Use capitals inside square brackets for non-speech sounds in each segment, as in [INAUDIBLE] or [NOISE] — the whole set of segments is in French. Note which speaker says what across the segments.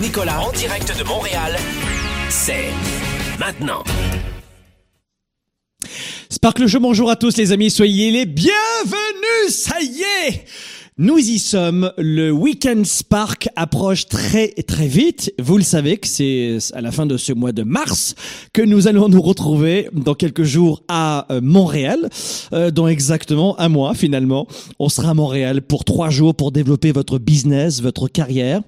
Speaker 1: Nicolas en direct de Montréal, c'est maintenant.
Speaker 2: Sparkle Show, bonjour à tous les amis, soyez les bienvenus, ça y est nous y sommes, le Weekend Spark approche très très vite. Vous le savez que c'est à la fin de ce mois de mars que nous allons nous retrouver dans quelques jours à euh, Montréal, euh, dans exactement un mois finalement. On sera à Montréal pour trois jours pour développer votre business, votre carrière.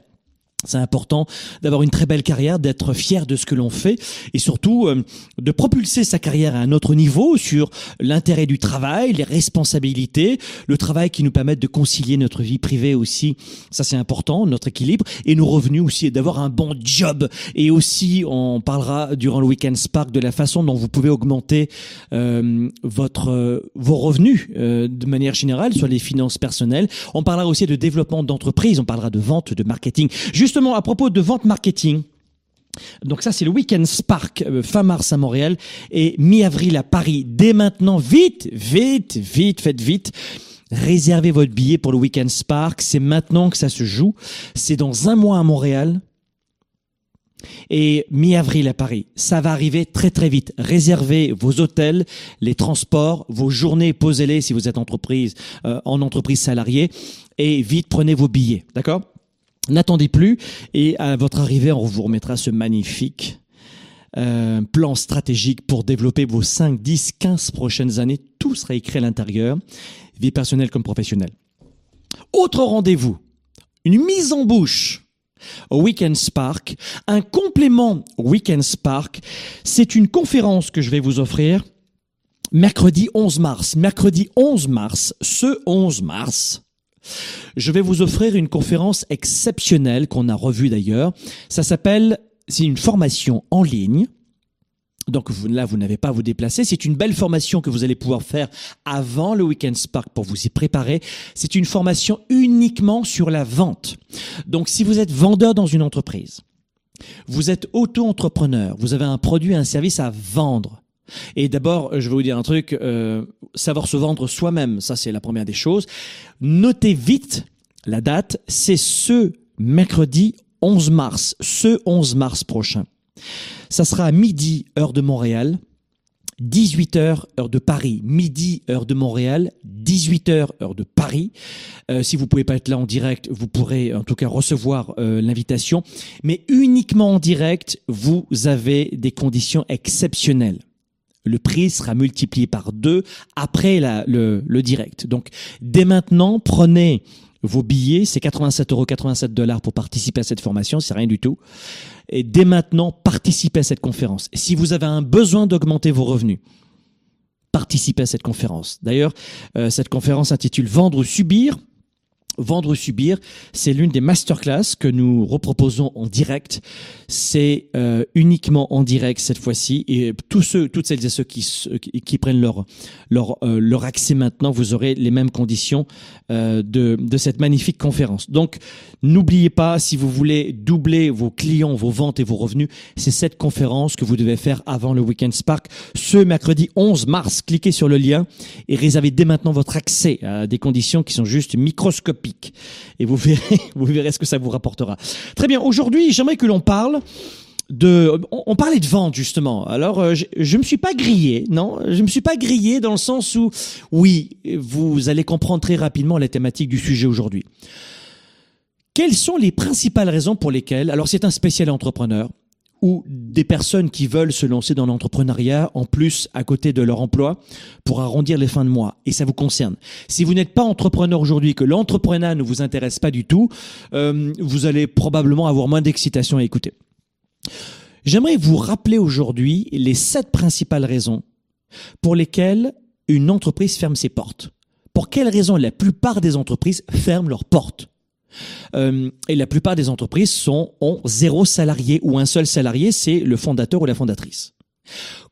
Speaker 2: C'est important d'avoir une très belle carrière, d'être fier de ce que l'on fait et surtout euh, de propulser sa carrière à un autre niveau sur l'intérêt du travail, les responsabilités, le travail qui nous permet de concilier notre vie privée aussi, ça c'est important, notre équilibre et nos revenus aussi et d'avoir un bon job. Et aussi on parlera durant le Weekend Spark de la façon dont vous pouvez augmenter euh, votre euh, vos revenus euh, de manière générale sur les finances personnelles. On parlera aussi de développement d'entreprise, on parlera de vente, de marketing. Justement, à propos de vente marketing, donc ça, c'est le Weekend Spark, euh, fin mars à Montréal et mi-avril à Paris. Dès maintenant, vite, vite, vite, faites vite. Réservez votre billet pour le Weekend Spark. C'est maintenant que ça se joue. C'est dans un mois à Montréal et mi-avril à Paris. Ça va arriver très très vite. Réservez vos hôtels, les transports, vos journées, posez-les si vous êtes entreprise, euh, en entreprise salariée et vite prenez vos billets. D'accord? N'attendez plus et à votre arrivée, on vous remettra ce magnifique euh, plan stratégique pour développer vos 5, 10, 15 prochaines années. Tout sera écrit à l'intérieur, vie personnelle comme professionnelle. Autre rendez-vous, une mise en bouche Weekend Spark, un complément Weekend Spark. C'est une conférence que je vais vous offrir mercredi 11 mars. Mercredi 11 mars, ce 11 mars, je vais vous offrir une conférence exceptionnelle qu'on a revue d'ailleurs. Ça s'appelle, c'est une formation en ligne. Donc là, vous n'avez pas à vous déplacer. C'est une belle formation que vous allez pouvoir faire avant le Weekend Spark pour vous y préparer. C'est une formation uniquement sur la vente. Donc si vous êtes vendeur dans une entreprise, vous êtes auto-entrepreneur, vous avez un produit, un service à vendre. Et d'abord, je vais vous dire un truc, euh, savoir se vendre soi-même, ça c'est la première des choses. Notez vite la date, c'est ce mercredi 11 mars, ce 11 mars prochain. Ça sera à midi, heure de Montréal, 18h, heure de Paris, midi, heure de Montréal, 18h, heure de Paris. Euh, si vous pouvez pas être là en direct, vous pourrez en tout cas recevoir euh, l'invitation. Mais uniquement en direct, vous avez des conditions exceptionnelles le prix sera multiplié par deux après le direct. Donc, dès maintenant, prenez vos billets, c'est 87 euros, 87 dollars pour participer à cette formation, c'est rien du tout. Et dès maintenant, participez à cette conférence. Si vous avez un besoin d'augmenter vos revenus, participez à cette conférence. D'ailleurs, euh, cette conférence s'intitule Vendre ou subir. Vendre ou subir, c'est l'une des masterclass que nous reproposons en direct. C'est euh, uniquement en direct cette fois-ci. Et tous ceux, toutes celles et ceux qui, prennent leur, leur, euh, leur accès maintenant, vous aurez les mêmes conditions euh, de, de cette magnifique conférence. Donc, n'oubliez pas, si vous voulez doubler vos clients, vos ventes et vos revenus, c'est cette conférence que vous devez faire avant le Weekend Spark ce mercredi 11 mars. Cliquez sur le lien et réservez dès maintenant votre accès à des conditions qui sont juste microscopiques et vous verrez, [LAUGHS] vous verrez ce que ça vous rapportera. Très bien. Aujourd'hui, j'aimerais que l'on parle de, on, parlait de vente justement. Alors, euh, je, je me suis pas grillé, non, je me suis pas grillé dans le sens où, oui, vous allez comprendre très rapidement la thématique du sujet aujourd'hui. Quelles sont les principales raisons pour lesquelles, alors c'est un spécial entrepreneur, ou des personnes qui veulent se lancer dans l'entrepreneuriat en plus à côté de leur emploi pour arrondir les fins de mois. Et ça vous concerne. Si vous n'êtes pas entrepreneur aujourd'hui, que l'entrepreneuriat ne vous intéresse pas du tout, euh, vous allez probablement avoir moins d'excitation à écouter. J'aimerais vous rappeler aujourd'hui les sept principales raisons pour lesquelles une entreprise ferme ses portes. Pour quelles raisons la plupart des entreprises ferment leurs portes? Euh, et la plupart des entreprises sont, ont zéro salarié ou un seul salarié, c'est le fondateur ou la fondatrice.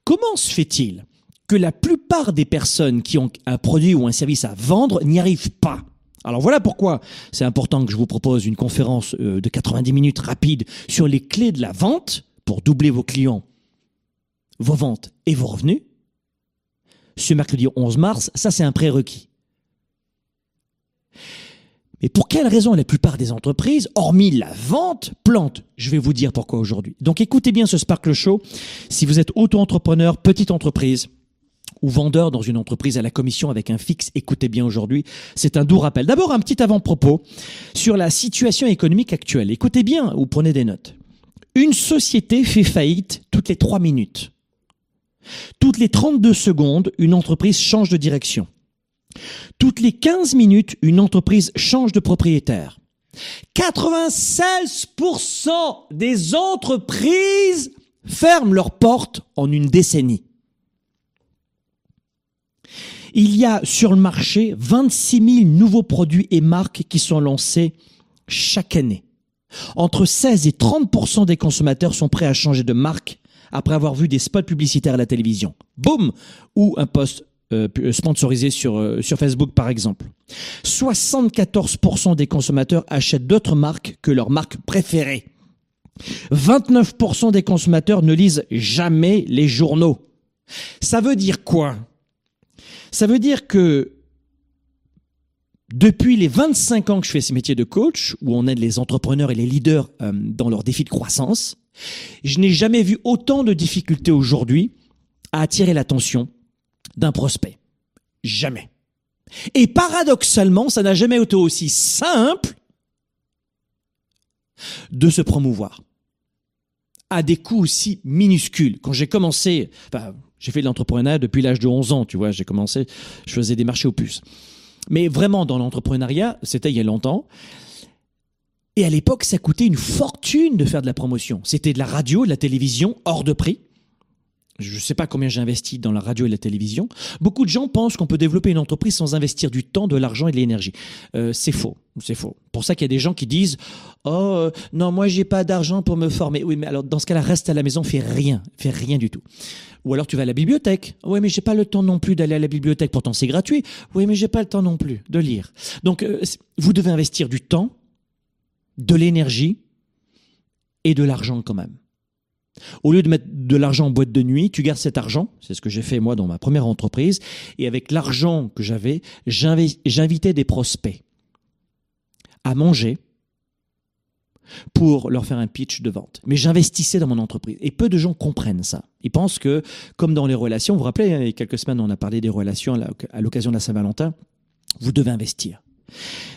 Speaker 2: Comment se fait-il que la plupart des personnes qui ont un produit ou un service à vendre n'y arrivent pas? Alors voilà pourquoi c'est important que je vous propose une conférence euh, de 90 minutes rapide sur les clés de la vente pour doubler vos clients, vos ventes et vos revenus. Ce mercredi 11 mars, ça c'est un prérequis. Mais pour quelle raison la plupart des entreprises, hormis la vente, plantent Je vais vous dire pourquoi aujourd'hui. Donc écoutez bien ce Sparkle Show. Si vous êtes auto-entrepreneur, petite entreprise, ou vendeur dans une entreprise à la commission avec un fixe, écoutez bien aujourd'hui, c'est un doux rappel. D'abord, un petit avant-propos sur la situation économique actuelle. Écoutez bien ou prenez des notes. Une société fait faillite toutes les trois minutes. Toutes les 32 secondes, une entreprise change de direction. Toutes les 15 minutes, une entreprise change de propriétaire. 96% des entreprises ferment leurs portes en une décennie. Il y a sur le marché 26 000 nouveaux produits et marques qui sont lancés chaque année. Entre 16 et 30% des consommateurs sont prêts à changer de marque après avoir vu des spots publicitaires à la télévision. Boum Ou un post euh, euh, sponsorisé sur, euh, sur Facebook par exemple. 74% des consommateurs achètent d'autres marques que leur marque préférée. 29% des consommateurs ne lisent jamais les journaux. Ça veut dire quoi? Ça veut dire que depuis les 25 ans que je fais ce métier de coach, où on aide les entrepreneurs et les leaders dans leurs défis de croissance, je n'ai jamais vu autant de difficultés aujourd'hui à attirer l'attention d'un prospect. Jamais. Et paradoxalement, ça n'a jamais été aussi simple de se promouvoir à des coûts aussi minuscules. Quand j'ai commencé, enfin, j'ai fait de l'entrepreneuriat depuis l'âge de 11 ans, tu vois, j'ai commencé, je faisais des marchés aux puces. Mais vraiment, dans l'entrepreneuriat, c'était il y a longtemps. Et à l'époque, ça coûtait une fortune de faire de la promotion. C'était de la radio, de la télévision, hors de prix. Je ne sais pas combien j'ai investi dans la radio et la télévision. Beaucoup de gens pensent qu'on peut développer une entreprise sans investir du temps, de l'argent et de l'énergie. Euh, c'est faux, c'est faux. Pour ça qu'il y a des gens qui disent "Oh euh, non, moi j'ai pas d'argent pour me former." Oui, mais alors dans ce cas-là, reste à la maison, fais rien, fais rien du tout. Ou alors tu vas à la bibliothèque. Oui, mais j'ai pas le temps non plus d'aller à la bibliothèque. Pourtant c'est gratuit. Oui, mais j'ai pas le temps non plus de lire. Donc euh, vous devez investir du temps, de l'énergie et de l'argent quand même. Au lieu de mettre de l'argent en boîte de nuit, tu gardes cet argent, c'est ce que j'ai fait moi dans ma première entreprise, et avec l'argent que j'avais, j'invitais des prospects à manger pour leur faire un pitch de vente. Mais j'investissais dans mon entreprise. Et peu de gens comprennent ça. Ils pensent que, comme dans les relations, vous vous rappelez, hein, il y a quelques semaines, on a parlé des relations à l'occasion de la Saint-Valentin, vous devez investir.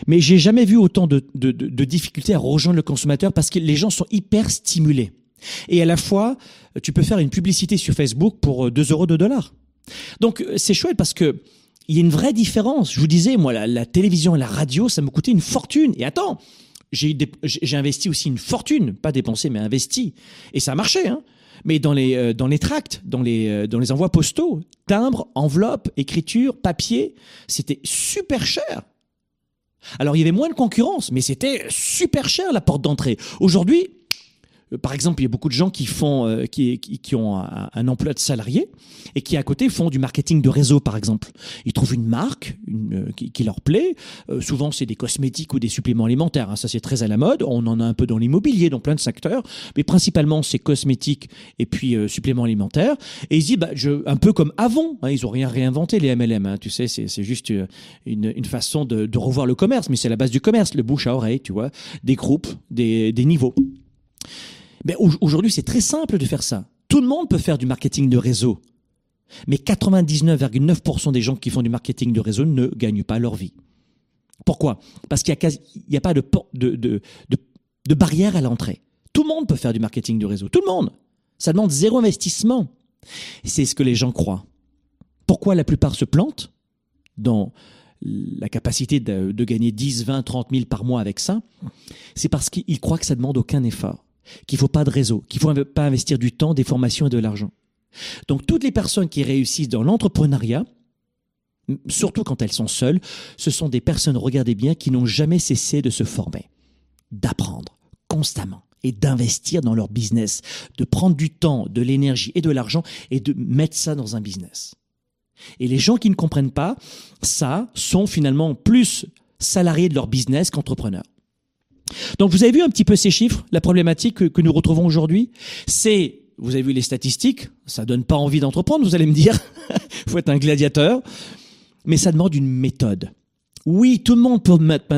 Speaker 2: Mais j'ai jamais vu autant de, de difficultés à rejoindre le consommateur parce que les gens sont hyper stimulés. Et à la fois, tu peux faire une publicité sur Facebook pour 2 euh, euros de dollars. Donc euh, c'est chouette parce que il y a une vraie différence. Je vous disais, moi, la, télévision et la radio, ça me coûtait une fortune. Et attends, j'ai investi aussi une fortune, pas dépensé, mais investi. Et ça a marché, hein. Mais dans les, euh, dans les tracts, dans les, dans les envois postaux, timbres, enveloppes, écriture, papier, c'était super cher. Alors il y avait moins de concurrence, mais c'était super cher la porte d'entrée. Aujourd'hui, par exemple, il y a beaucoup de gens qui font, euh, qui, ont un, emploi de salarié et qui à côté font du marketing de réseau, par exemple. Ils trouvent une marque euh, qui, leur plaît. souvent, c'est des cosmétiques ou des suppléments alimentaires. Hein. Ça, c'est très à la mode. On en a un peu dans l'immobilier, dans plein de secteurs, mais principalement c'est cosmétiques et puis suppléments alimentaires. Et ils disent, bah, un peu comme avant. Hein, ils ont rien réinventé les MLM. Hein, tu sais, c'est juste une, façon de, revoir le commerce, mais c'est la base du commerce, le bouche à oreille, tu vois, des groupes, des niveaux. Mais aujourd'hui, c'est très simple de faire ça. Tout le monde peut faire du marketing de réseau. Mais 99,9% des gens qui font du marketing de réseau ne gagnent pas leur vie. Pourquoi? Parce qu'il n'y a, pas de, de, de, de barrière à l'entrée. Tout le monde peut faire du marketing du réseau. Tout le monde. Ça demande zéro investissement. C'est ce que les gens croient. Pourquoi la plupart se plantent dans la capacité de, gagner 10, 20, 30 000 par mois avec ça? C'est parce qu'ils croient que ça demande aucun effort, qu'il ne faut pas de réseau, qu'il ne faut pas investir du temps, des formations et de l'argent. Donc toutes les personnes qui réussissent dans l'entrepreneuriat, surtout quand elles sont seules, ce sont des personnes, regardez bien, qui n'ont jamais cessé de se former, d'apprendre constamment et d'investir dans leur business, de prendre du temps, de l'énergie et de l'argent et de mettre ça dans un business. Et les gens qui ne comprennent pas ça sont finalement plus salariés de leur business qu'entrepreneurs. Donc vous avez vu un petit peu ces chiffres, la problématique que, nous retrouvons aujourd'hui, c'est, vous avez vu les statistiques, ça donne pas envie d'entreprendre, vous allez me dire, [LAUGHS] faut être un gladiateur, mais ça demande une méthode. Oui, tout le monde peut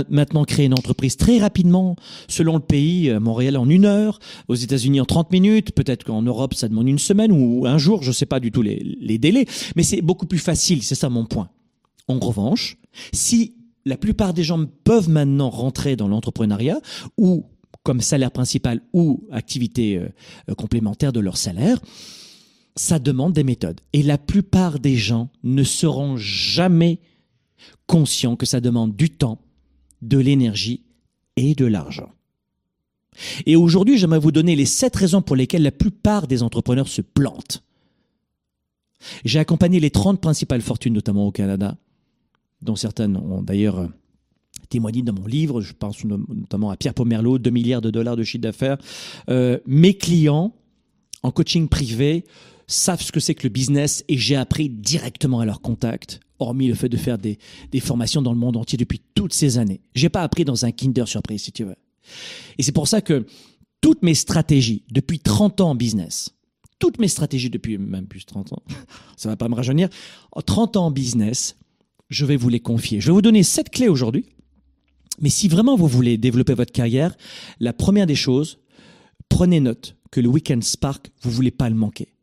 Speaker 2: maintenant créer une entreprise très rapidement, selon le pays. Euh, Montréal en une heure, aux États-Unis en 30 minutes, peut-être qu'en Europe ça demande une semaine ou un jour, je ne sais pas du tout les délais, mais c'est beaucoup plus facile, c'est ça mon point. En revanche, si la plupart des gens peuvent maintenant rentrer dans l'entrepreneuriat ou comme salaire principal ou activité euh, euh, complémentaire de leur salaire, ça demande des méthodes. Et la plupart des gens ne seront jamais conscients que ça demande du temps, de l'énergie et de l'argent. Et aujourd'hui, j'aimerais vous donner les sept raisons pour lesquelles la plupart des entrepreneurs se plantent. J'ai accompagné les 30 principales fortunes, notamment au Canada, dont certaines ont d'ailleurs euh, témoigné dans mon livre. Je pense notamment à Pierre Pomerleau, 2 milliards de dollars de chiffre d'affaires. Euh, mes clients en coaching privé savent ce que c'est que le business et j'ai appris directement à leur contact, hormis le fait de faire des, formations dans le monde entier depuis toutes ces années. J'ai pas appris dans un Kinder Surprise, si tu veux. Et c'est pour ça que toutes mes stratégies depuis 30 ans en business, toutes mes stratégies depuis même plus de 30 ans, [LAUGHS] ça va pas me rajeunir, 30 ans en business, je vais vous les confier. Je vais vous donner sept clés aujourd'hui. Mais si vraiment vous voulez développer votre carrière, la première des choses, prenez note que le Weekend Spark, vous voulez pas le manquer.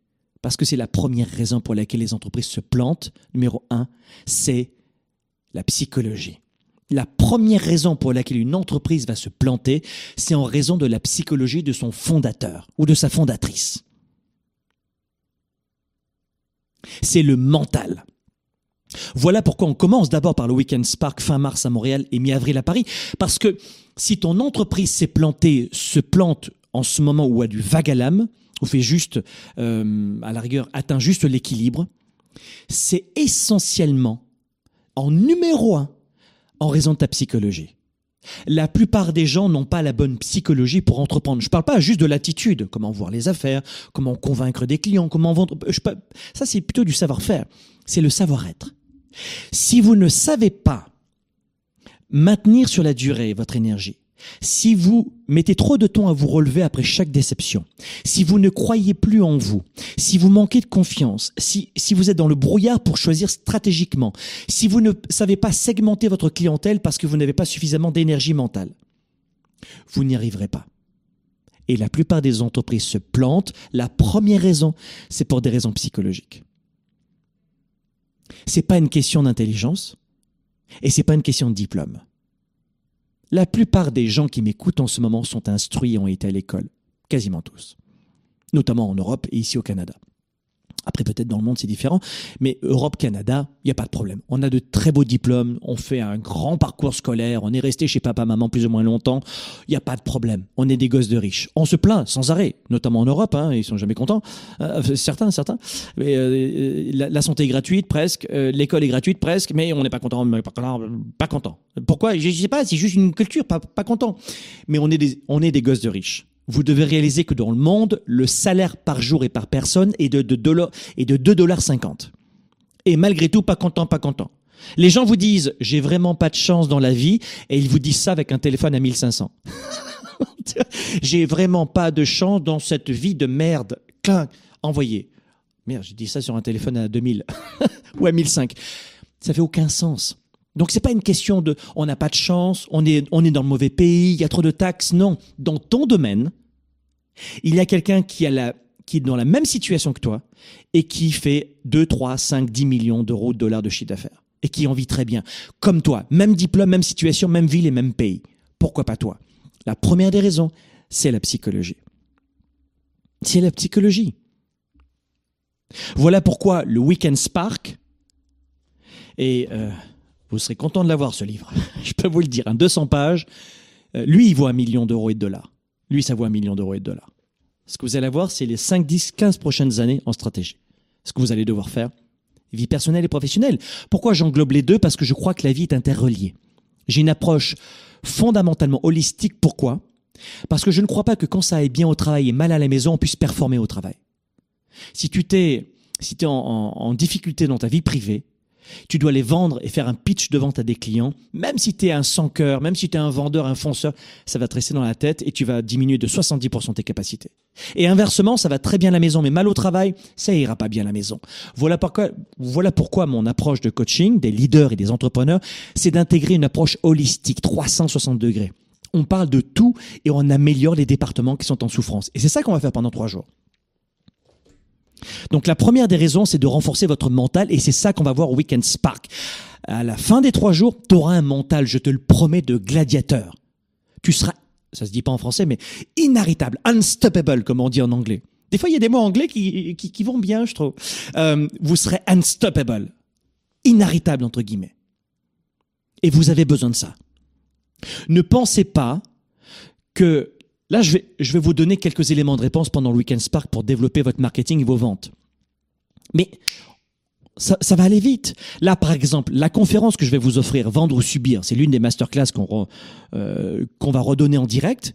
Speaker 2: Parce que c'est la première raison pour laquelle les entreprises se plantent. Numéro un, c'est la psychologie. La première raison pour laquelle une entreprise va se planter, c'est en raison de la psychologie de son fondateur ou de sa fondatrice. C'est le mental. Voilà pourquoi on commence d'abord par le Weekend Spark fin mars à Montréal et mi-avril à Paris. Parce que si ton entreprise s'est plantée, se plante en ce moment ou a du vague à l'âme, ou fait juste, euh, à la rigueur, atteint juste l'équilibre, c'est essentiellement, en numéro un, en raison de ta psychologie. La plupart des gens n'ont pas la bonne psychologie pour entreprendre. Je ne parle pas juste de l'attitude, comment voir les affaires, comment convaincre des clients, comment vendre. ça, c'est plutôt du savoir-faire. C'est le savoir-être. Si vous ne savez pas maintenir sur la durée votre énergie, si vous mettez trop de temps à vous relever après chaque déception, si vous ne croyez plus en vous, si vous manquez de confiance, si, si vous êtes dans le brouillard pour choisir stratégiquement, si vous ne savez pas segmenter votre clientèle parce que vous n'avez pas suffisamment d'énergie mentale, vous n'y arriverez pas. Et la plupart des entreprises se plantent. La première raison, c'est pour des raisons psychologiques. C'est pas une question d'intelligence et c'est pas une question de diplôme. La plupart des gens qui m'écoutent en ce moment sont instruits et ont été à l'école. Quasiment tous. Notamment en Europe et ici au Canada. Après, peut-être dans le monde, c'est différent. Mais Europe, Canada, il n'y a pas de problème. On a de très beaux diplômes. On fait un grand parcours scolaire. On est resté chez papa, maman plus ou moins longtemps. Il n'y a pas de problème. On est des gosses de riches. On se plaint sans arrêt, notamment en Europe. Hein, ils sont jamais contents. Euh, certains, certains. Mais, euh, la, santé est gratuite presque. Euh, l'école est gratuite presque. Mais on n'est pas content. Pas, content. Pourquoi? Je ne sais pas. C'est juste une culture. Pas, pas content. Mais on est des, on est des gosses de riches vous devez réaliser que dans le monde, le salaire par jour et par personne est de, 2,50 dollars. Et malgré tout, pas content, pas content. Les gens vous disent, j'ai vraiment pas de chance dans la vie, et ils vous disent ça avec un téléphone à 1500. [LAUGHS] j'ai vraiment pas de chance dans cette vie de merde. Clin, envoyé. Merde, j'ai dit ça sur un téléphone à 2000 [LAUGHS] ou à 1005. Ça fait aucun sens. Donc c'est pas une question de on n'a pas de chance, on est dans le mauvais pays, il y a trop de taxes. Non, dans ton domaine, il y a quelqu'un qui est dans la même situation que toi et qui fait 2, 3, 5, 10 millions d'euros de dollars de chiffre d'affaires et qui en vit très bien. Comme toi, même diplôme, même situation, même ville et même pays. Pourquoi pas toi? La première des raisons, c'est la psychologie. C'est la psychologie. Voilà pourquoi le Weekend Spark, et euh, vous serez content de l'avoir ce livre, [LAUGHS] je peux vous le dire, un 200 pages, euh, lui il vaut un million d'euros et de dollars. Lui ça vaut un million d'euros et de dollars. Ce que vous allez voir, c'est les 5, 10, 15 prochaines années en stratégie. Ce que vous allez devoir faire, vie personnelle et professionnelle. Pourquoi j'englobe les deux? Parce que je crois que la vie est interreliée. J'ai une approche fondamentalement holistique. Pourquoi? Parce que je ne crois pas que quand ça aille bien au travail et mal à la maison, on puisse performer au travail. Si tu t'es si es en difficulté dans ta vie privée, tu dois les vendre et faire un pitch de vente à des clients, même si tu es un sans cœur, même si tu es un vendeur, un fonceur, ça va te rester dans la tête et tu vas diminuer de 70% tes capacités. Et inversement, ça va très bien à la maison, mais mal au travail, ça ira pas bien à la maison. Voilà pourquoi, voilà pourquoi mon approche de coaching des leaders et des entrepreneurs, c'est d'intégrer une approche holistique, 360 degrés. On parle de tout et on améliore les départements qui sont en souffrance. Et c'est ça qu'on va faire pendant trois jours. Donc la première des raisons, c'est de renforcer votre mental et c'est ça qu'on va voir au Weekend Spark. À la fin des trois jours, tu auras un mental, je te le promets, de gladiateur. Tu seras, ça se dit pas en français, mais inarrêtable, unstoppable, comme on dit en anglais. Des fois, il y a des mots anglais qui, qui, vont bien, je trouve. Euh, vous serez unstoppable, inarrêtable, entre guillemets. Et vous avez besoin de ça. Ne pensez pas que Là, je vais, vous donner quelques éléments de réponse pendant le Weekend Spark pour développer votre marketing et vos ventes. Mais ça, va aller vite. Là, par exemple, la conférence que je vais vous offrir, Vendre ou Subir, c'est l'une des masterclass qu'on euh, qu'on va redonner en direct.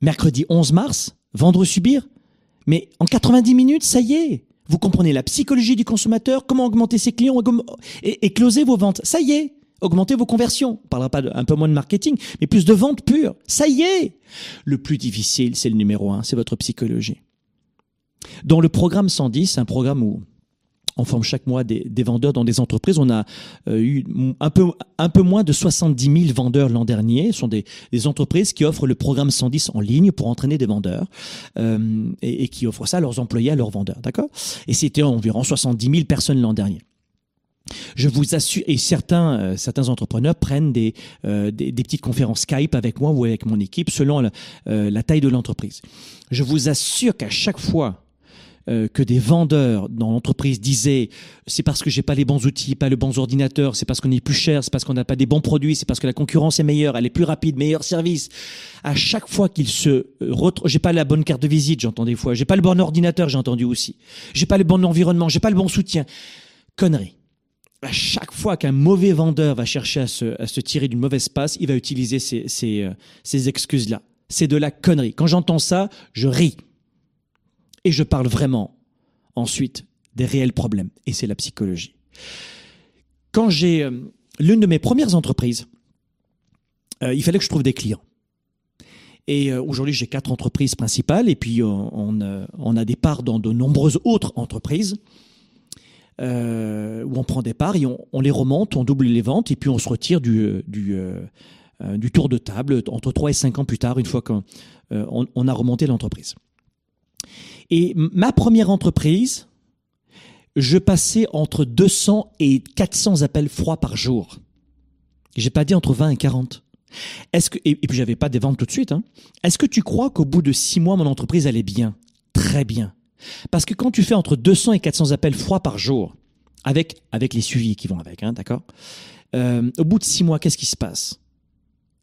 Speaker 2: Mercredi 11 mars, Vendre ou Subir. Mais en 90 minutes, ça y est. Vous comprenez la psychologie du consommateur, comment augmenter ses clients et, et closer vos ventes. Ça y est. Augmentez vos conversions. On parlera pas de, un peu moins de marketing, mais plus de ventes pures. Ça y est. Le plus difficile, c'est le numéro un, c'est votre psychologie. Dans le programme 110, un programme où on forme chaque mois des, vendeurs dans des entreprises. On a euh, eu un peu, un peu moins de 70 000 vendeurs l'an dernier. Ce sont des, entreprises qui offrent le programme 110 en ligne pour entraîner des vendeurs euh, et, et, qui offrent ça à leurs employés, à leurs vendeurs. D'accord? Et c'était environ 70 000 personnes l'an dernier. Je vous assure, et certains, euh, certains entrepreneurs prennent des, euh, des, petites conférences Skype avec moi ou avec mon équipe selon la, euh, la taille de l'entreprise. Je vous assure qu'à chaque fois que des vendeurs dans l'entreprise disaient c'est parce que j'ai pas les bons outils, pas le bons ordinateurs, c'est parce qu'on est plus cher, c'est parce qu'on n'a pas des bons produits, c'est parce que la concurrence est meilleure, elle est plus rapide, meilleur service. À chaque fois qu'ils se retrouvent, j'ai pas la bonne carte de visite, j'entends des fois, j'ai pas le bon ordinateur, j'ai entendu aussi, j'ai pas le bon environnement, j'ai pas le bon soutien. Connerie à chaque fois qu'un mauvais vendeur va chercher à se, tirer d'une mauvaise passe, il va utiliser ces, euh, ces excuses-là. C'est de la connerie. Quand j'entends ça, je ris. Et je parle vraiment ensuite des réels problèmes. Et c'est la psychologie. Quand j'ai euh, l'une de mes premières entreprises, euh, il fallait que je trouve des clients. Et aujourd'hui, j'ai quatre entreprises principales et puis on, a des parts dans de nombreuses autres entreprises euh, où on prend des parts et on, les remonte, on double les ventes et puis on se retire du, euh, euh, tour de table entre 3 et 5 ans plus tard, une fois qu'on on a remonté l'entreprise. Et ma première entreprise, je passais entre 200 et 400 appels froids par jour. J'ai pas dit entre 20 et 40. Est-ce que, et, puis j'avais pas des ventes tout de suite. Hein. Est-ce que tu crois qu'au bout de six mois, mon entreprise allait bien? Très bien. Parce que quand tu fais entre 200 et 400 appels froids par jour, avec, avec les suivis qui vont avec, hein, d'accord euh, Au bout de six mois, qu'est-ce qui se passe?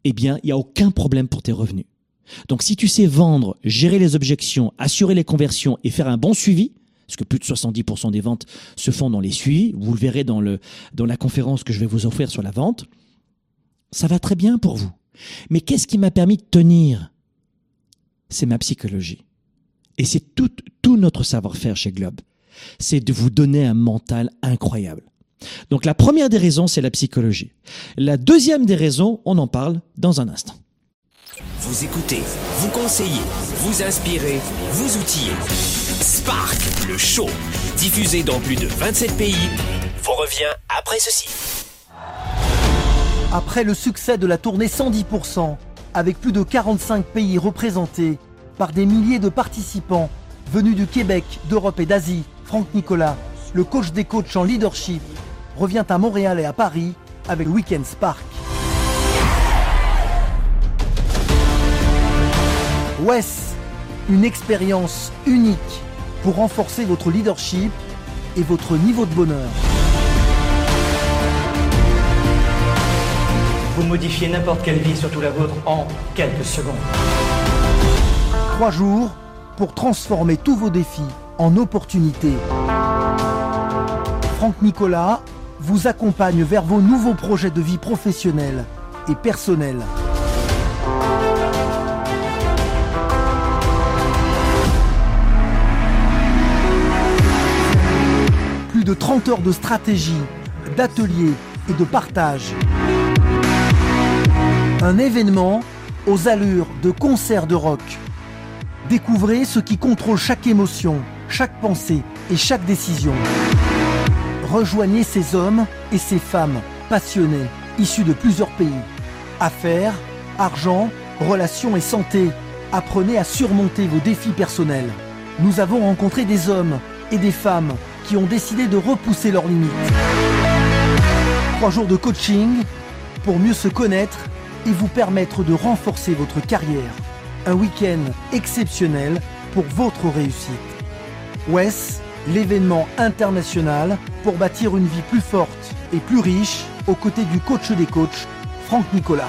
Speaker 2: Eh bien, il n'y a aucun problème pour tes revenus. Donc si tu sais vendre, gérer les objections, assurer les conversions et faire un bon suivi, parce que plus de 70% des ventes se font dans les suivis, vous le verrez dans, le, dans la conférence que je vais vous offrir sur la vente, ça va très bien pour vous. Mais qu'est-ce qui m'a permis de tenir? C'est ma psychologie. Et c'est tout, tout notre savoir-faire chez Globe. C'est de vous donner un mental incroyable. Donc la première des raisons, c'est la psychologie. La deuxième des raisons, on en parle dans un instant.
Speaker 1: Vous écoutez, vous conseillez, vous inspirez, vous outillez. Spark, le show, diffusé dans plus de 27 pays, vous revient après ceci.
Speaker 3: Après le succès de la tournée 110%, avec plus de 45 pays représentés, par des milliers de participants venus du Québec, d'Europe et d'Asie, Franck Nicolas, le coach des coachs en leadership, revient à Montréal et à Paris avec Weekend Spark. WES, une expérience unique pour renforcer votre leadership et votre niveau de bonheur.
Speaker 2: Vous modifiez n'importe quelle vie, surtout la vôtre, en quelques secondes.
Speaker 3: Trois jours pour transformer tous vos défis en opportunités. Franck Nicolas vous accompagne vers vos nouveaux projets de vie professionnelle et personnelle. Plus de 30 heures de stratégie, d'ateliers et de partage. Un événement aux allures de concert de rock. Découvrez ce qui contrôle chaque émotion, chaque pensée et chaque décision. Rejoignez ces hommes et ces femmes passionnés, issus de plusieurs pays. Affaires, argent, relations et santé. Apprenez à surmonter vos défis personnels. Nous avons rencontré des hommes et des femmes qui ont décidé de repousser leurs limites. Trois jours de coaching pour mieux se connaître et vous permettre de renforcer votre carrière. Un week-end exceptionnel pour votre réussite. WES, l'événement international pour bâtir une vie plus forte et plus riche aux côtés du coach des coachs, Franck Nicolas.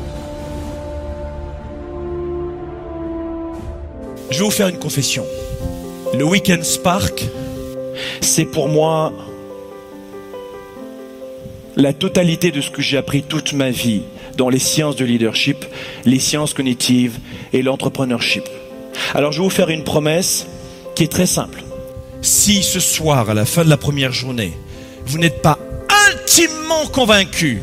Speaker 4: Je vais vous faire une confession. Le Weekend Spark, c'est pour moi la totalité de ce que j'ai appris toute ma vie dans les sciences de leadership, les sciences cognitives et l'entrepreneurship. Alors je vais vous faire une promesse qui est très simple. Si ce soir, à la fin de la première journée, vous n'êtes pas intimement convaincu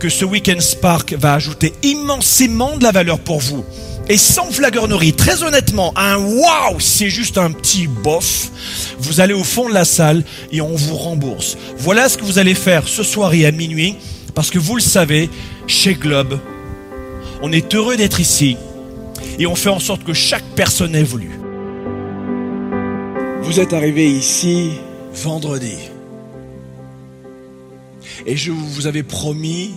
Speaker 4: que ce Weekend Spark va ajouter immensément de la valeur pour vous, et sans flagornerie, très honnêtement, un waouh, c'est juste un petit bof. Vous allez au fond de la salle et on vous rembourse. Voilà ce que vous allez faire ce soir et à minuit, parce que vous le savez, chez Globe, on est heureux d'être ici et on fait en sorte que chaque personne évolue. Vous êtes arrivé ici vendredi. Et je vous avais promis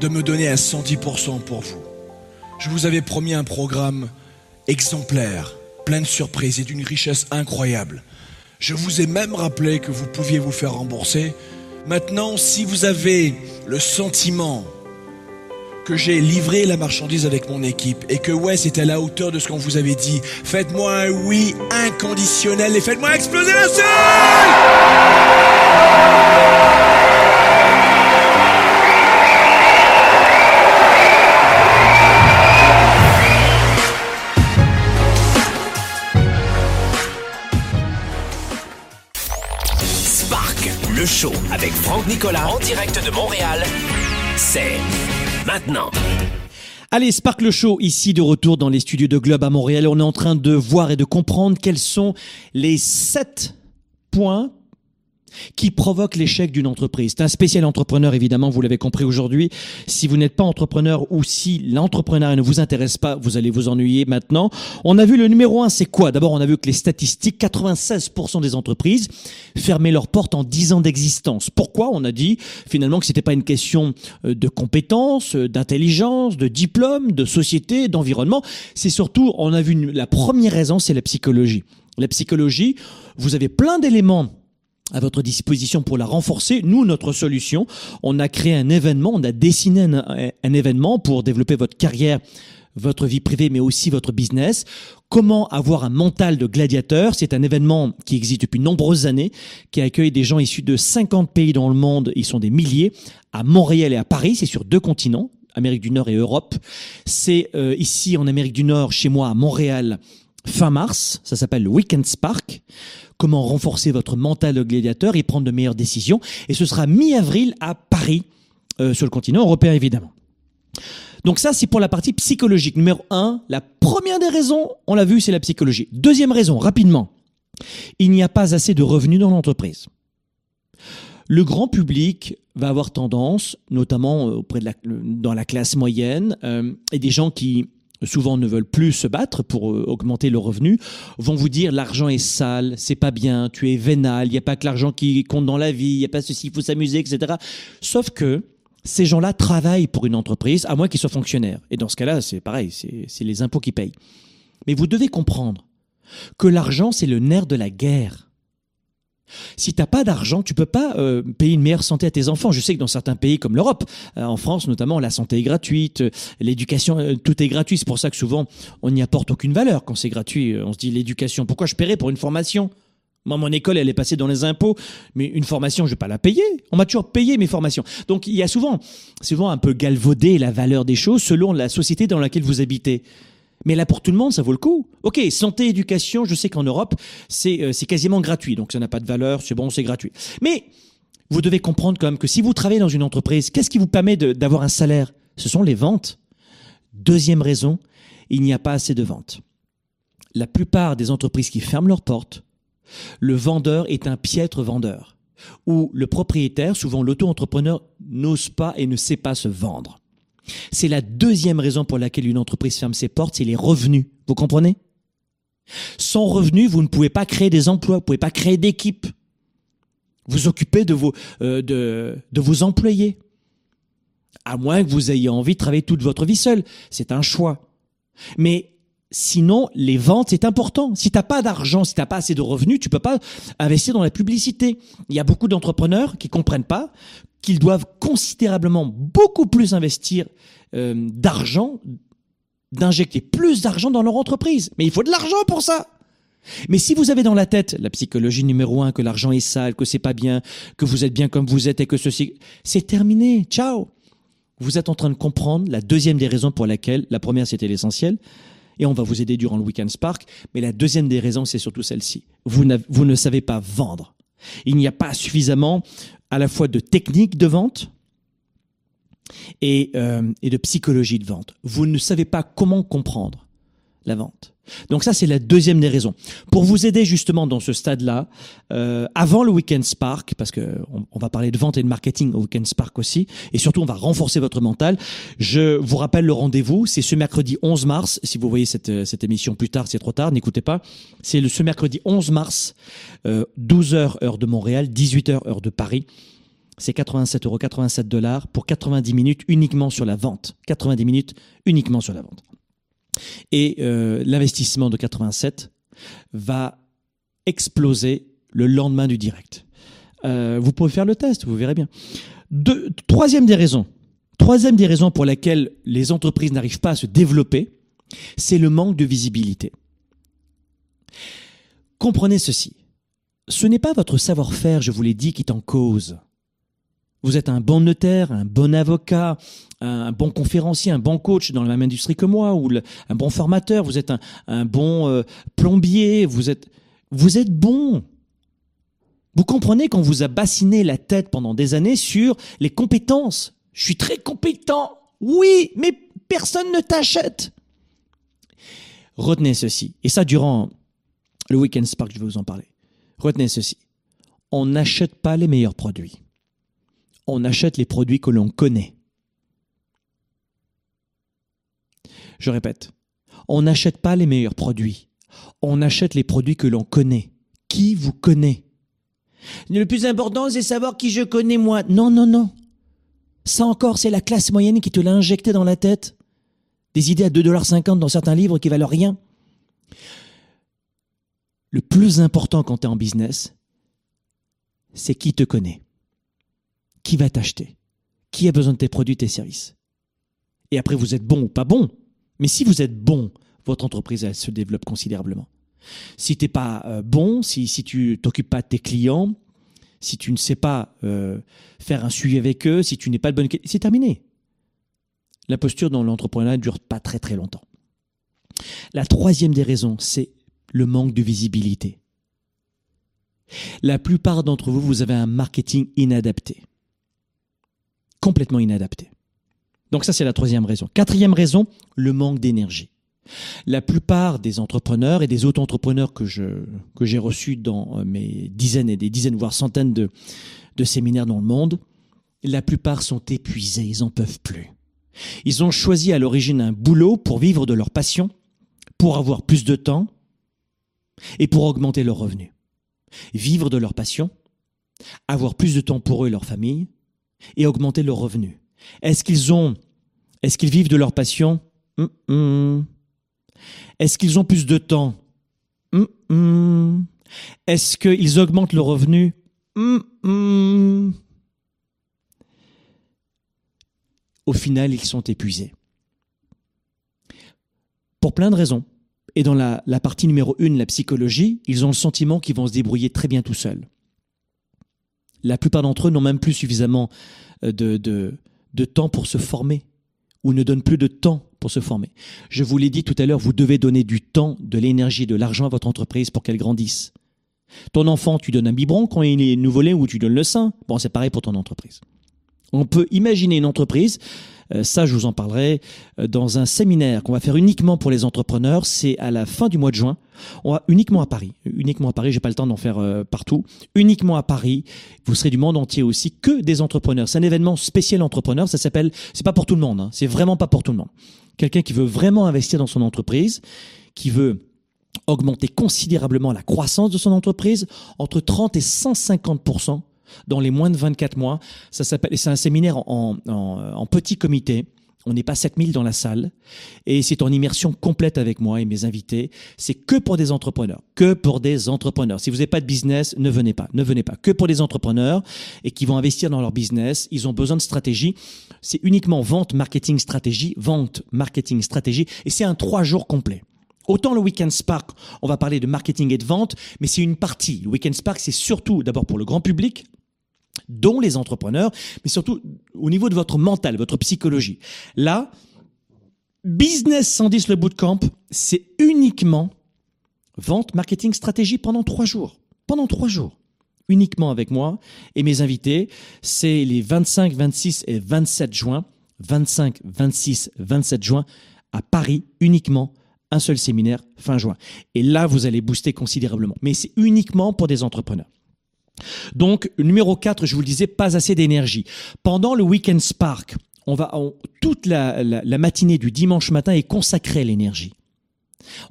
Speaker 4: de me donner à 110% pour vous. Je vous avais promis un programme exemplaire, plein de surprises et d'une richesse incroyable. Je vous ai même rappelé que vous pouviez vous faire rembourser. Maintenant, si vous avez le sentiment que j'ai livré la marchandise avec mon équipe et que Wes est à la hauteur de ce qu'on vous avait dit, faites-moi un oui inconditionnel et faites-moi exploser la salle
Speaker 1: avec Franck Nicolas en direct de Montréal. C'est maintenant.
Speaker 5: Allez, Spark le Show, ici de retour dans les studios de Globe à Montréal. On est en train de voir et de comprendre quels sont les sept points
Speaker 2: qui provoque l'échec d'une entreprise. C'est un spécial entrepreneur, évidemment, vous l'avez compris aujourd'hui. Si vous n'êtes pas entrepreneur ou si l'entrepreneuriat ne vous intéresse pas, vous allez vous ennuyer maintenant. On a vu le numéro un, c'est quoi? D'abord, on a vu que les statistiques, 96% des entreprises fermaient leurs portes en 10 ans d'existence. Pourquoi? On a dit finalement que c'était pas une question euh, de compétences, euh, d'intelligence, de diplôme, de société, d'environnement. C'est surtout, on a vu la première raison, c'est la psychologie. La psychologie, vous avez plein d'éléments à votre disposition pour la renforcer. Nous, notre solution, on a créé un événement, on a dessiné un, événement pour développer votre carrière, votre vie privée, mais aussi votre business. Comment avoir un mental de gladiateur? C'est un événement qui existe depuis de nombreuses années, qui accueille des gens issus de 50 pays dans le monde. Ils sont des milliers, à Montréal et à Paris. C'est sur deux continents, Amérique du Nord et Europe. C'est euh, ici en Amérique du Nord, chez moi à Montréal, fin mars. Ça s'appelle le Weekend Spark comment renforcer votre mental de gladiateur et prendre de meilleures décisions. Et ce sera mi-avril à Paris, euh, sur le continent européen évidemment. Donc ça, c'est pour la partie psychologique. Numéro un, la première des raisons, on l'a vu, c'est la psychologie. Deuxième raison, rapidement, il n'y a pas assez de revenus dans l'entreprise. Le grand public va avoir tendance, notamment euh, auprès de la, dans la classe moyenne, euh, et des gens qui souvent ne veulent plus se battre pour euh, augmenter leurs revenus, vont vous dire l'argent est sale, c'est pas bien, tu es vénal, il n'y a pas que l'argent qui compte dans la vie, il n'y a pas ceci, il faut s'amuser, etc. Sauf que ces gens-là travaillent pour une entreprise, à moins qu'ils soient fonctionnaires. Et dans ce cas-là, c'est pareil, c'est les impôts qui payent. Mais vous devez comprendre que l'argent, c'est le nerf de la guerre. Si t'as pas d'argent, tu peux pas euh, payer une meilleure santé à tes enfants. Je sais que dans certains pays comme l'Europe, euh, en France notamment, la santé est gratuite, euh, l'éducation, tout est gratuit. C'est pour ça que souvent on n'y apporte aucune valeur quand c'est gratuit. On se dit l'éducation, pourquoi je paierais pour une formation? Moi, mon école, elle est passée dans les impôts, mais une formation, je vais pas la payer. On m'a toujours payé mes formations. Donc, il y a souvent, souvent un peu galvaudé la valeur des choses selon la société dans laquelle vous habitez. Mais là, pour tout le monde, ça vaut le coup. Ok, santé, éducation, je sais qu'en Europe, c'est euh, quasiment gratuit. Donc ça n'a pas de valeur, c'est bon, c'est gratuit. Mais vous devez comprendre quand même que si vous travaillez dans une entreprise, qu'est-ce qui vous permet d'avoir un salaire? Ce sont les ventes. Deuxième raison, il n'y a pas assez de ventes. La plupart des entreprises qui ferment leurs portes, le vendeur est un piètre vendeur, ou le propriétaire, souvent l'auto-entrepreneur, n'ose pas et ne sait pas se vendre. C'est la deuxième raison pour laquelle une entreprise ferme ses portes, c'est les revenus. Vous comprenez? Sans revenus, vous ne pouvez pas créer des emplois, vous ne pouvez pas créer d'équipe. Vous occupez de vos, euh, de, de vos employés. À moins que vous ayez envie de travailler toute votre vie seul. C'est un choix. Mais Sinon, les ventes, c'est important. Si t'as pas d'argent, si t'as pas assez de revenus, tu peux pas investir dans la publicité. Il y a beaucoup d'entrepreneurs qui comprennent pas qu'ils doivent considérablement beaucoup plus investir euh, d'argent, d'injecter plus d'argent dans leur entreprise. Mais il faut de l'argent pour ça. Mais si vous avez dans la tête la psychologie numéro un, que l'argent est sale, que c'est pas bien, que vous êtes bien comme vous êtes et que ceci, c'est terminé. Ciao. Vous êtes en train de comprendre la deuxième des raisons pour laquelle, la première c'était l'essentiel, et on va vous aider durant le Weekend Spark, mais la deuxième des raisons c'est surtout celle-ci. Vous, vous ne savez pas vendre. Il n'y a pas suffisamment à la fois de technique de vente et, euh, de psychologie de vente. Vous ne savez pas comment comprendre la vente. Donc ça, c'est la deuxième des raisons. Pour vous aider justement dans ce stade-là, euh, avant le Weekend Spark, parce que on, va parler de vente et de marketing au Weekend Spark aussi, et surtout on va renforcer votre mental, je vous rappelle le rendez-vous, c'est ce mercredi 11 mars. Si vous voyez cette, cette émission plus tard, c'est trop tard, n'écoutez pas. C'est le ce mercredi 11 mars, euh, 12h heure de Montréal, 18h heure de Paris. C'est 87 euros, 87 dollars pour 90 minutes uniquement sur la vente. 90 minutes uniquement sur la vente. Et euh, l'investissement de 87 va exploser le lendemain du direct. Euh, vous pouvez faire le test, vous verrez bien. troisième des raisons, troisième des raisons pour lesquelles les entreprises n'arrivent pas à se développer, c'est le manque de visibilité. Comprenez ceci. Ce n'est pas votre savoir-faire, je vous l'ai dit, qui est en cause. Vous êtes un bon notaire, un bon avocat, un bon conférencier, un bon coach dans la même industrie que moi, ou un bon formateur, vous êtes un, bon euh, plombier, vous êtes, vous êtes bon. Vous comprenez qu'on vous a bassiné la tête pendant des années sur les compétences. Je suis très compétent. Oui, mais personne ne t'achète. Retenez ceci. Et ça, durant le Weekend Spark, je vais vous en parler. Retenez ceci. on n'achète pas les meilleurs produits. On achète les produits que l'on connaît. Je répète, on n'achète pas les meilleurs produits. On achète les produits que l'on connaît. Qui vous connaît? Le plus important, c'est savoir qui je connais moi. Non, non, non. Ça encore, c'est la classe moyenne qui te l'a injecté dans la tête. Des idées à 2,50$ dans certains livres qui valent rien. Le plus important quand tu es en business, c'est qui te connaît. Qui va t'acheter? Qui a besoin de tes produits, tes services? Et après, vous êtes bon ou pas bon? Mais si vous êtes bon, votre entreprise, se développe considérablement. Si tu n'es pas euh, bon, si, si tu t'occupes pas de tes clients, si tu ne sais pas euh, faire un suivi avec eux, si tu n'es pas le bon, c'est terminé. La posture dans l'entrepreneuriat ne dure pas très très longtemps. La troisième des raisons, c'est le manque de visibilité. La plupart d'entre vous, vous avez un marketing inadapté. Complètement inadapté. Donc ça, c'est la troisième raison. Quatrième raison, le manque d'énergie. La plupart des entrepreneurs et des auto-entrepreneurs que je que j'ai reçus dans euh, mes dizaines et des dizaines voire centaines de, de séminaires dans le monde, la plupart sont épuisés, ils en peuvent plus. Ils ont choisi à l'origine un boulot pour vivre de leur passion, pour avoir plus de temps et pour augmenter leurs revenus. Vivre de leur passion, avoir plus de temps pour eux et leur famille et augmenter leurs revenus. Est-ce qu'ils ont, est-ce qu'ils vivent de leur passion? Hum, hum. Est-ce qu'ils ont plus de temps? Hum, Est-ce qu'ils augmentent leurs revenus Au final, ils sont épuisés. Pour plein de raisons. Et dans la, partie numéro une, la psychologie, ils ont le sentiment qu'ils vont se débrouiller très bien tout seuls. La plupart d'entre eux n'ont même plus suffisamment euh, de, temps pour se former ou ne donnent plus de temps pour se former. Je vous l'ai dit tout à l'heure, vous devez donner du temps, de l'énergie, de l'argent à votre entreprise pour qu'elle grandisse. Ton enfant, tu donnes un biberon quand il est nouveau-né ou tu donnes le sein. Bon, c'est pareil pour ton entreprise. On peut imaginer une entreprise ça, je vous en parlerai euh, dans un séminaire qu'on va faire uniquement pour les entrepreneurs. C'est à la fin du mois de juin. On va uniquement à Paris. Uniquement à Paris. J'ai pas le temps d'en faire euh, partout. Uniquement à Paris. Vous serez du monde entier aussi que des entrepreneurs. C'est un événement spécial entrepreneur. Ça s'appelle. C'est pas pour tout le monde. Hein. C'est vraiment pas pour tout le monde. Quelqu'un qui veut vraiment investir dans son entreprise, qui veut augmenter considérablement la croissance de son entreprise entre 30 et 150 dans les moins de 24 mois. Ça s'appelle, c'est un séminaire en, petit comité. On n'est pas 7000 dans la salle et c'est en immersion complète avec moi et mes invités. C'est que pour des entrepreneurs, que pour des entrepreneurs. Si vous n'avez pas de business, ne venez pas, ne venez pas. Que pour des entrepreneurs et qui vont investir dans leur business, ils ont besoin de stratégie. C'est uniquement vente, marketing, stratégie, vente, marketing, stratégie et c'est un trois jours complet. Autant le Weekend Spark, on va parler de marketing et de vente, mais c'est une partie. Le Weekend Spark, c'est surtout d'abord pour le grand public, dont les entrepreneurs, mais surtout au niveau de votre mental, votre psychologie. Là, Business 110 le bootcamp, c'est uniquement vente, marketing, stratégie pendant trois jours. Pendant trois jours. Uniquement avec moi et mes invités. C'est les 25, 26 et 27 juin. 25, 26, 27 juin à Paris uniquement un seul séminaire fin juin. Et là, vous allez booster considérablement. Mais c'est uniquement pour des entrepreneurs. Donc, numéro 4, je vous le disais, pas assez d'énergie. Pendant le Weekend Spark, on va, toute la, matinée du dimanche matin est consacrée à l'énergie.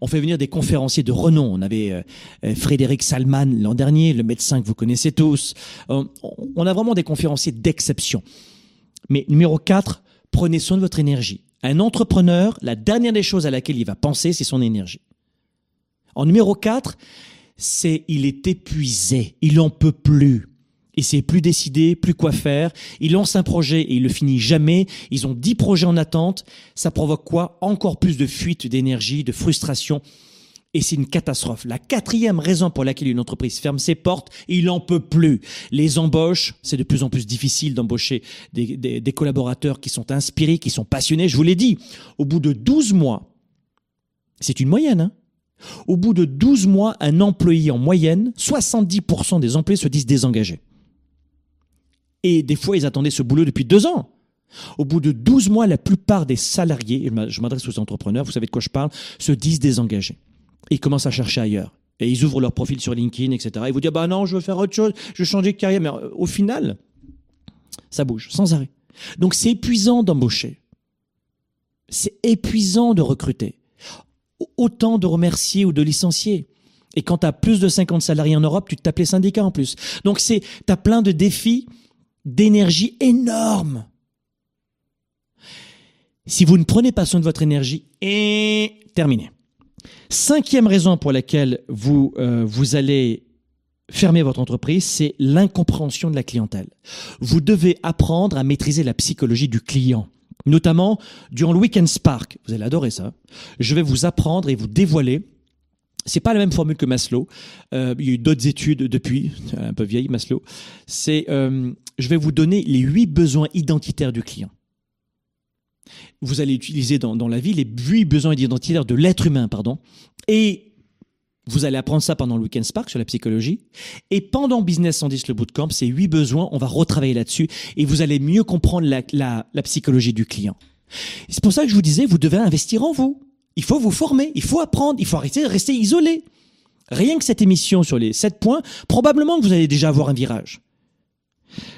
Speaker 2: On fait venir des conférenciers de renom. On avait euh, euh, Frédéric Salman l'an dernier, le médecin que vous connaissez tous. Euh, on a vraiment des conférenciers d'exception. Mais numéro 4, prenez soin de votre énergie. Un entrepreneur, la dernière des choses à laquelle il va penser, c'est son énergie. En numéro 4, c'est il est épuisé, il en peut plus. Il sait plus décider, plus quoi faire. Il lance un projet et il le finit jamais. Ils ont dix projets en attente. Ça provoque quoi? Encore plus de fuite d'énergie, de frustration. Et c'est une catastrophe. La quatrième raison pour laquelle une entreprise ferme ses portes, il en peut plus. Les embauches, c'est de plus en plus difficile d'embaucher des, des, collaborateurs qui sont inspirés, qui sont passionnés. Je vous l'ai dit, au bout de 12 mois, c'est une moyenne, hein au bout de 12 mois, un employé en moyenne, 70% des employés se disent désengagés. Et des fois, ils attendaient ce boulot depuis deux ans. Au bout de 12 mois, la plupart des salariés, je m'adresse aux entrepreneurs, vous savez de quoi je parle, se disent désengagés. Ils commencent à chercher ailleurs. Et ils ouvrent leur profil sur LinkedIn, etc. Ils vous disent, bah non, je veux faire autre chose, je veux changer de carrière. Mais euh, au final, ça bouge, sans arrêt. Donc c'est épuisant d'embaucher. C'est épuisant de recruter. Autant de remercier ou de licencier. Et quand tu as plus de 50 salariés en Europe, tu te tapes les syndicats en plus. Donc c'est, tu as plein de défis d'énergie énormes. Si vous ne prenez pas soin de votre énergie, et terminé. Cinquième raison pour laquelle vous, euh, vous allez fermer votre entreprise, c'est l'incompréhension de la clientèle. Vous devez apprendre à maîtriser la psychologie du client. Notamment durant le Weekend Spark. Vous allez adorer ça. Je vais vous apprendre et vous dévoiler c'est pas la même formule que Maslow. Euh, il y a eu d'autres études depuis, un peu vieille Maslow. C'est, euh, je vais vous donner les huit besoins identitaires du client. Vous allez utiliser dans, dans la vie les huit besoins identitaires de l'être humain, pardon. Et vous allez apprendre ça pendant le Weekend Spark sur la psychologie. Et pendant Business 110, le bootcamp, ces huit besoins, on va retravailler là-dessus et vous allez mieux comprendre la, la, la psychologie du client. C'est pour ça que je vous disais, vous devez investir en vous. Il faut vous former, il faut apprendre, il faut arrêter de rester isolé. Rien que cette émission sur les sept points, probablement que vous allez déjà avoir un virage.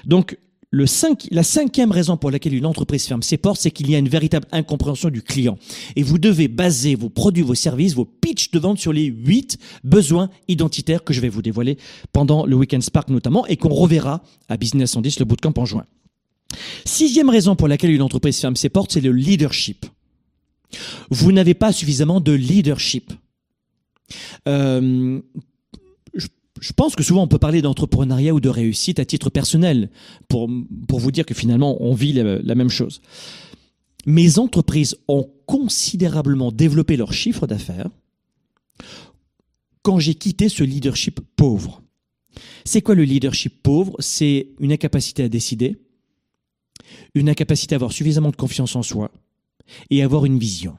Speaker 2: Donc, la cinquième raison pour laquelle une entreprise ferme ses portes, c'est qu'il y a une véritable incompréhension du client. Et vous devez baser vos produits, vos services, vos pitchs de vente sur les huit besoins identitaires que je vais vous dévoiler pendant le Weekend Spark notamment et qu'on reverra à Business 110, le bootcamp en juin. Sixième raison pour laquelle une entreprise ferme ses portes, c'est le leadership. Vous n'avez pas suffisamment de leadership. Euh, je pense que souvent on peut parler d'entrepreneuriat ou de réussite à titre personnel pour, vous dire que finalement on vit la, la même chose. Mes entreprises ont considérablement développé leur chiffre d'affaires quand j'ai quitté ce leadership pauvre. C'est quoi le leadership pauvre? C'est une incapacité à décider, une incapacité à avoir suffisamment de confiance en soi et avoir une vision.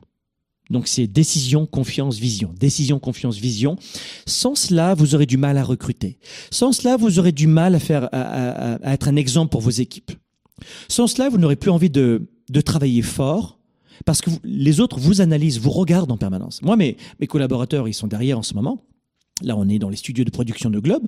Speaker 2: Donc c'est décision, confiance, vision. Décision, confiance, vision. Sans cela, vous aurez du mal à recruter. Sans cela, vous aurez du mal à faire, à, être un exemple pour vos équipes. Sans cela, vous n'aurez plus envie de, de travailler fort parce que les autres vous analysent, vous regardent en permanence. Moi, mes, mes collaborateurs, ils sont derrière en ce moment. Là, on est dans les studios de production de Globe,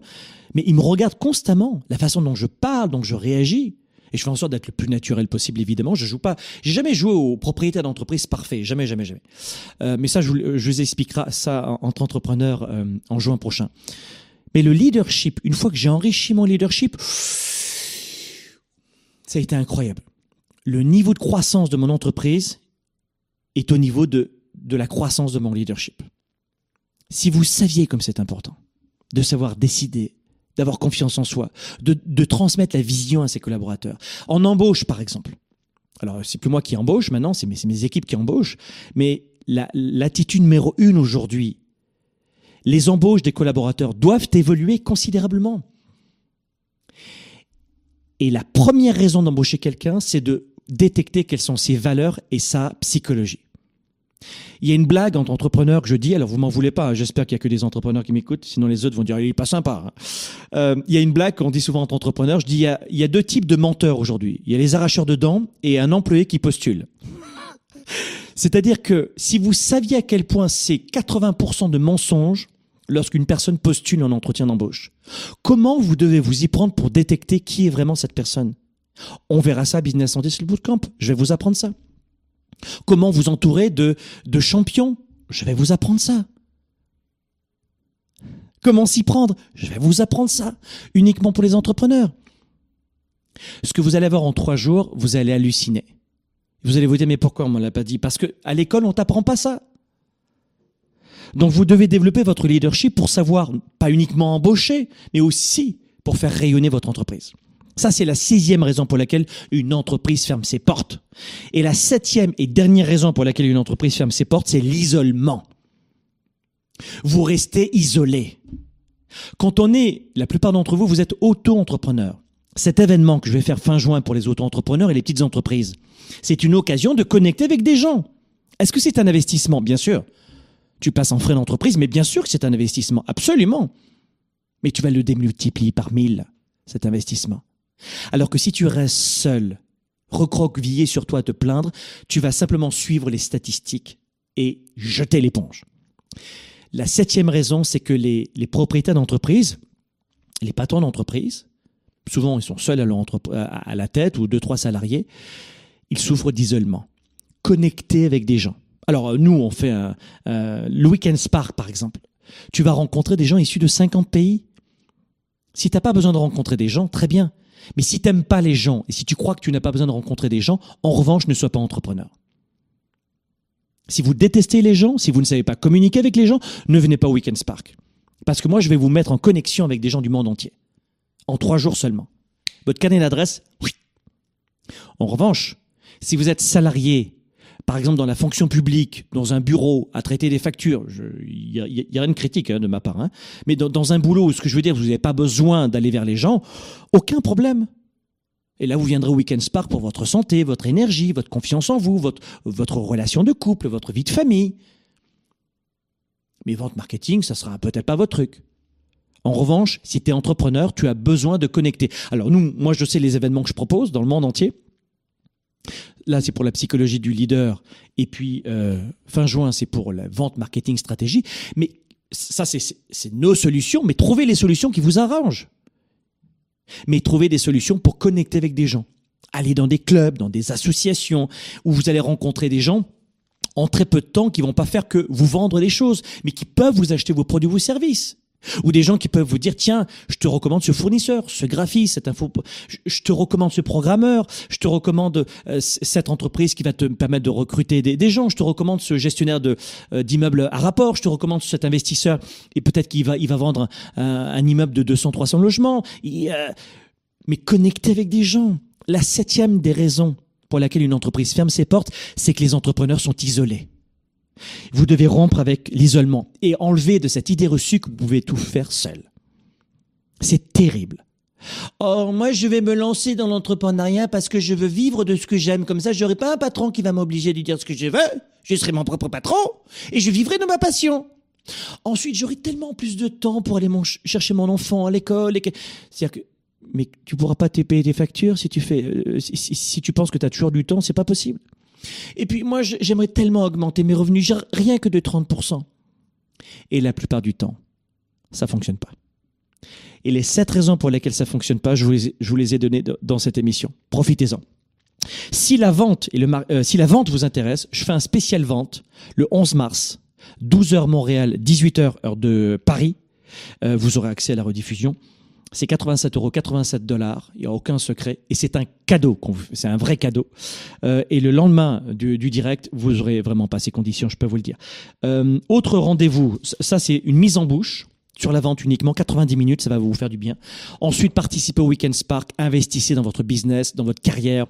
Speaker 2: mais ils me regardent constamment. La façon dont je parle, dont je réagis, et je fais en sorte d'être le plus naturel possible, évidemment. Je joue pas, j'ai jamais joué au propriétaire d'entreprise parfait. Jamais, jamais, jamais. Euh, mais ça, je, je, vous expliquerai ça entre entrepreneurs euh, en juin prochain. Mais le leadership, une fois que j'ai enrichi mon leadership, ça a été incroyable. Le niveau de croissance de mon entreprise est au niveau de, de la croissance de mon leadership. Si vous saviez comme c'est important de savoir décider, d'avoir confiance en soi, de, transmettre la vision à ses collaborateurs. En embauche, par exemple. Alors, c'est plus moi qui embauche maintenant, c'est mes, mes, équipes qui embauchent, mais l'attitude numéro une aujourd'hui, les embauches des collaborateurs doivent évoluer considérablement. Et la première raison d'embaucher quelqu'un, c'est de détecter quelles sont ses valeurs et sa psychologie. Il y a une blague entre entrepreneurs que je dis, alors vous m'en voulez pas, j'espère qu'il y a que des entrepreneurs qui m'écoutent, sinon les autres vont dire il est pas sympa. Hein. Euh, il y a une blague qu'on dit souvent entre entrepreneurs, je dis il y a, il y a deux types de menteurs aujourd'hui. Il y a les arracheurs de dents et un employé qui postule. [LAUGHS] C'est-à-dire que si vous saviez à quel point c'est 80% de mensonges lorsqu'une personne postule en entretien d'embauche, comment vous devez vous y prendre pour détecter qui est vraiment cette personne? On verra ça à Business Santé sur le bootcamp. Je vais vous apprendre ça. Comment vous entourer de, de champions? Je vais vous apprendre ça. Comment s'y prendre? Je vais vous apprendre ça. Uniquement pour les entrepreneurs. Ce que vous allez avoir en trois jours, vous allez halluciner. Vous allez vous dire, mais pourquoi on ne l'a pas dit? Parce que à l'école, on t'apprend pas ça. Donc vous devez développer votre leadership pour savoir, pas uniquement embaucher, mais aussi pour faire rayonner votre entreprise. Ça, c'est la sixième raison pour laquelle une entreprise ferme ses portes. Et la septième et dernière raison pour laquelle une entreprise ferme ses portes, c'est l'isolement. Vous restez isolé. Quand on est, la plupart d'entre vous, vous êtes auto-entrepreneur. Cet événement que je vais faire fin juin pour les auto-entrepreneurs et les petites entreprises, c'est une occasion de connecter avec des gens. Est-ce que c'est un investissement? Bien sûr. Tu passes en frais d'entreprise, mais bien sûr que c'est un investissement, absolument. Mais tu vas le démultiplier par mille, cet investissement. Alors que si tu restes seul, recroquevillé sur toi à te plaindre, tu vas simplement suivre les statistiques et jeter l'éponge. La septième raison, c'est que les, propriétaires d'entreprise, les patrons d'entreprise, souvent ils sont seuls à, la tête ou deux, trois salariés, ils souffrent d'isolement. Connecter avec des gens. Alors euh, nous, on fait un, euh, le Weekend Spark, par exemple. Tu vas rencontrer des gens issus de 50 pays. Si t'as pas besoin de rencontrer des gens, très bien. Mais si t'aimes pas les gens et si tu crois que tu n'as pas besoin de rencontrer des gens, en revanche, ne sois pas entrepreneur. Si vous détestez les gens, si vous ne savez pas communiquer avec les gens, ne venez pas au Weekend Spark. Parce que moi, je vais vous mettre en connexion avec des gens du monde entier. En trois jours seulement. Votre carnet d'adresse, oui. En revanche, si vous êtes salarié, par exemple dans la fonction publique, dans un bureau, à traiter des factures, il n'y a, y a rien de critique hein, de ma part, hein, mais dans, un boulot, ce que je veux dire, vous n'avez pas besoin d'aller vers les gens, aucun problème. Et là, vous viendrez au Weekend Spark pour votre santé, votre énergie, votre confiance en vous, votre, votre relation de couple, votre vie de famille. Mais vente marketing, ça sera peut-être pas votre truc. En revanche, si tu es entrepreneur, tu as besoin de connecter. Alors nous, moi je sais les événements que je propose dans le monde entier. Là, c'est pour la psychologie du leader. Et puis, euh, fin juin, c'est pour la vente marketing stratégie. Mais ça, c'est- nos solutions. Mais trouvez les solutions qui vous arrangent. Mais trouvez des solutions pour connecter avec des gens. Allez dans des clubs, dans des associations, où vous allez rencontrer des gens en très peu de temps qui vont pas faire que vous vendre des choses, mais qui peuvent vous acheter vos produits ou vos services. Ou des gens qui peuvent vous dire, tiens, je te recommande ce fournisseur, ce graphiste, cette info, je- te recommande ce programmeur, je te recommande euh, cette entreprise qui va te permettre de recruter des, gens, je te recommande ce gestionnaire de euh, d'immeubles à rapport, je te recommande cet investisseur et peut-être qu'il va va vendre un, immeuble de 200 300 logements. Euh, mais connecter avec des gens. La septième des raisons pour laquelle une entreprise ferme ses portes, c'est que les entrepreneurs sont isolés. Vous devez rompre avec l'isolement et enlever de cette idée reçue que vous pouvez tout faire seul. C'est terrible. Oh, moi, je vais me lancer dans l'entrepreneuriat parce que je veux vivre de ce que j'aime. Comme ça, je n'aurai pas un patron qui va m'obliger de dire ce que je veux. Je serai mon propre patron et je vivrai de ma passion. Ensuite, j'aurai tellement plus de temps pour aller chercher mon enfant à l'école. C'est-à-dire que, mais tu pourras pas te payer tes factures si tu fais, euh, si tu penses que tu as toujours du temps, c'est pas possible. Et puis moi, j'aimerais tellement augmenter mes revenus, rien que de 30%. Et la plupart du temps, ça fonctionne pas. Et les sept raisons pour lesquelles ça fonctionne pas, je vous les, ai- données dans cette émission. Profitez-en. Euh, si la vente vous intéresse, je fais un spécial vente le 11 mars, 12h Montréal, 18h heure de Paris. Euh, vous aurez accès à la rediffusion. C'est 87 euros, 87 dollars. Il n'y a aucun secret. Et c'est un cadeau. C'est un vrai cadeau. Euh, et le lendemain du, direct, vous aurez vraiment pas ces conditions, je peux vous le dire. Euh, autre rendez-vous. Ça, c'est une mise en bouche sur la vente uniquement. 90 minutes, ça va vous faire du bien. Ensuite, participez au Weekend Spark. Investissez dans votre business, dans votre carrière.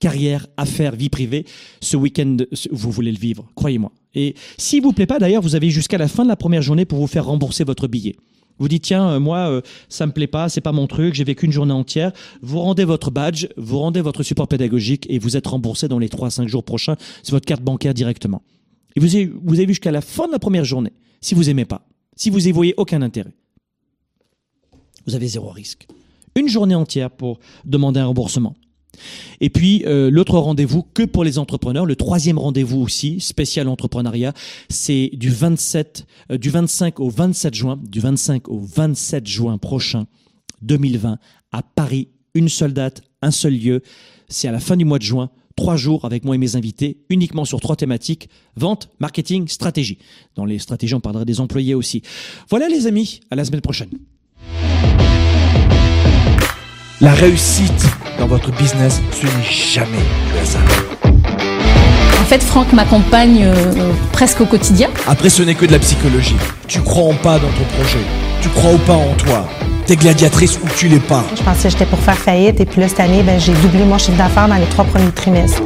Speaker 2: Carrière, affaires, vie privée. Ce week-end, vous voulez le vivre. Croyez-moi. Et s'il vous plaît pas, d'ailleurs, vous avez jusqu'à la fin de la première journée pour vous faire rembourser votre billet. Vous dites tiens euh, moi euh, ça me plaît pas c'est pas mon truc j'ai vécu une journée entière. Vous rendez votre badge vous rendez votre support pédagogique et vous êtes remboursé dans les 3 à 5 jours prochains sur votre carte bancaire directement. Et vous avez, vous avez vu jusqu'à la fin de la première journée si vous aimez pas si vous y voyez aucun intérêt. Vous avez zéro risque. Une journée entière pour demander un remboursement et puis euh, l'autre rendez-vous que pour les entrepreneurs, le troisième rendez-vous aussi spécial entrepreneuriat, c'est du 27, euh, 25 au 27 juin, du 25 au 27 juin prochain 2020 à Paris. Une seule date, un seul lieu. C'est à la fin du mois de juin. Trois jours avec moi et mes invités, uniquement sur trois thématiques vente, marketing, stratégie. Dans les stratégies, on parlera des employés aussi. Voilà les amis, à la semaine prochaine.
Speaker 4: La réussite dans votre business, ce n'est jamais le hasard.
Speaker 6: En fait, Franck m'accompagne euh, presque au quotidien.
Speaker 4: Après, ce n'est que de la psychologie. Tu crois en pas dans ton projet. Tu crois ou pas en toi. T'es gladiatrice ou tu l'es pas.
Speaker 7: Je pensais que j'étais pour faire faillite et puis là, cette année, ben, j'ai doublé mon chiffre d'affaires dans les trois premiers trimestres.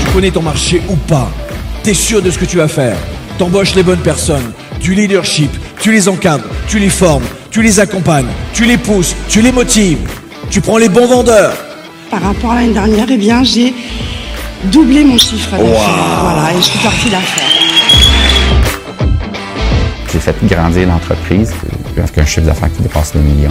Speaker 4: Tu connais ton marché ou pas. T'es sûr de ce que tu vas faire. T'embauches les bonnes personnes. Du leadership. Tu les encadres. Tu les formes. Tu les accompagnes. Tu les pousses. Tu les motives. Tu prends les bons vendeurs.
Speaker 8: Par rapport à l'année dernière, eh bien, j'ai doublé mon chiffre d'affaires. Voilà, et je suis partie d'affaires.
Speaker 9: J'ai fait grandir l'entreprise avec un chiffre d'affaires qui dépasse le million.